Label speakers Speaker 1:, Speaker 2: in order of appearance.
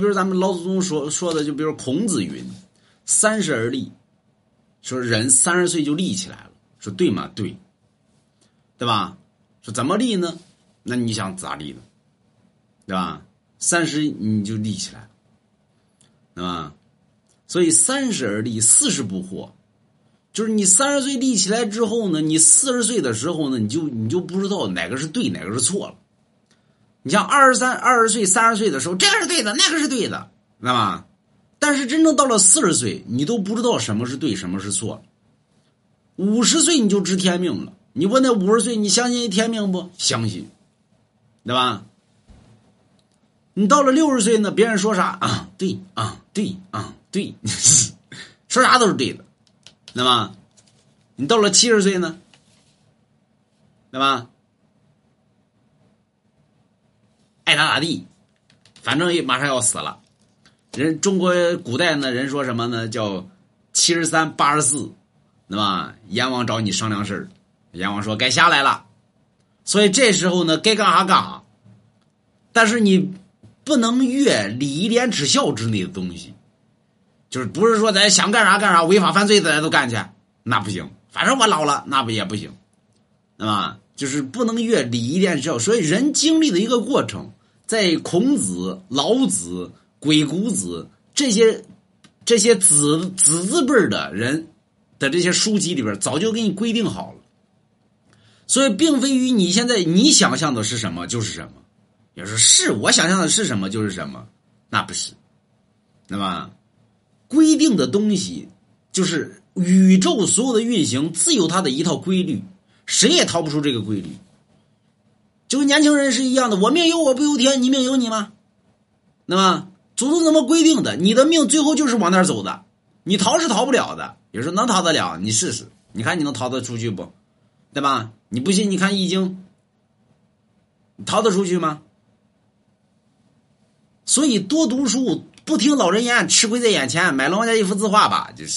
Speaker 1: 比如咱们老祖宗说说的，就比如孔子云：“三十而立。”说人三十岁就立起来了，说对吗？对，对吧？说怎么立呢？那你想咋立呢？对吧？三十你就立起来了，对吧？所以三十而立，四十不惑。就是你三十岁立起来之后呢，你四十岁的时候呢，你就你就不知道哪个是对，哪个是错了。你像二十三、二十岁、三十岁的时候，这个是对的，那个是对的，知道吧？但是真正到了四十岁，你都不知道什么是对，什么是错。五十岁你就知天命了。你问那五十岁，你相信天命不？相信，对吧？你到了六十岁呢，别人说啥啊？对啊，对啊，对，说啥都是对的，那么？你到了七十岁呢，对吧？咋咋地，反正也马上要死了。人中国古代呢，人说什么呢？叫七十三八十四，对吧？阎王找你商量事儿，阎王说该下来了，所以这时候呢，该干啥干啥。但是你不能越礼廉耻孝之类的东西，就是不是说咱想干啥干啥，违法犯罪的咱都干去，那不行。反正我老了，那不也不行，对吧？就是不能越礼廉耻孝。所以人经历的一个过程，在孔子、老子。鬼谷子这些这些子子字辈的人的这些书籍里边早就给你规定好了，所以并非于你现在你想象的是什么就是什么，也是是我想象的是什么就是什么，那不是，那么规定的东西就是宇宙所有的运行自有它的一套规律，谁也逃不出这个规律，就跟年轻人是一样的，我命由我不由天，你命由你吗？那么。祖宗怎么规定的？你的命最后就是往那儿走的，你逃是逃不了的。有时候能逃得了，你试试，你看你能逃得出去不？对吧？你不信，你看易经，逃得出去吗？所以多读书，不听老人言，吃亏在眼前。买龙王家一幅字画吧，就是。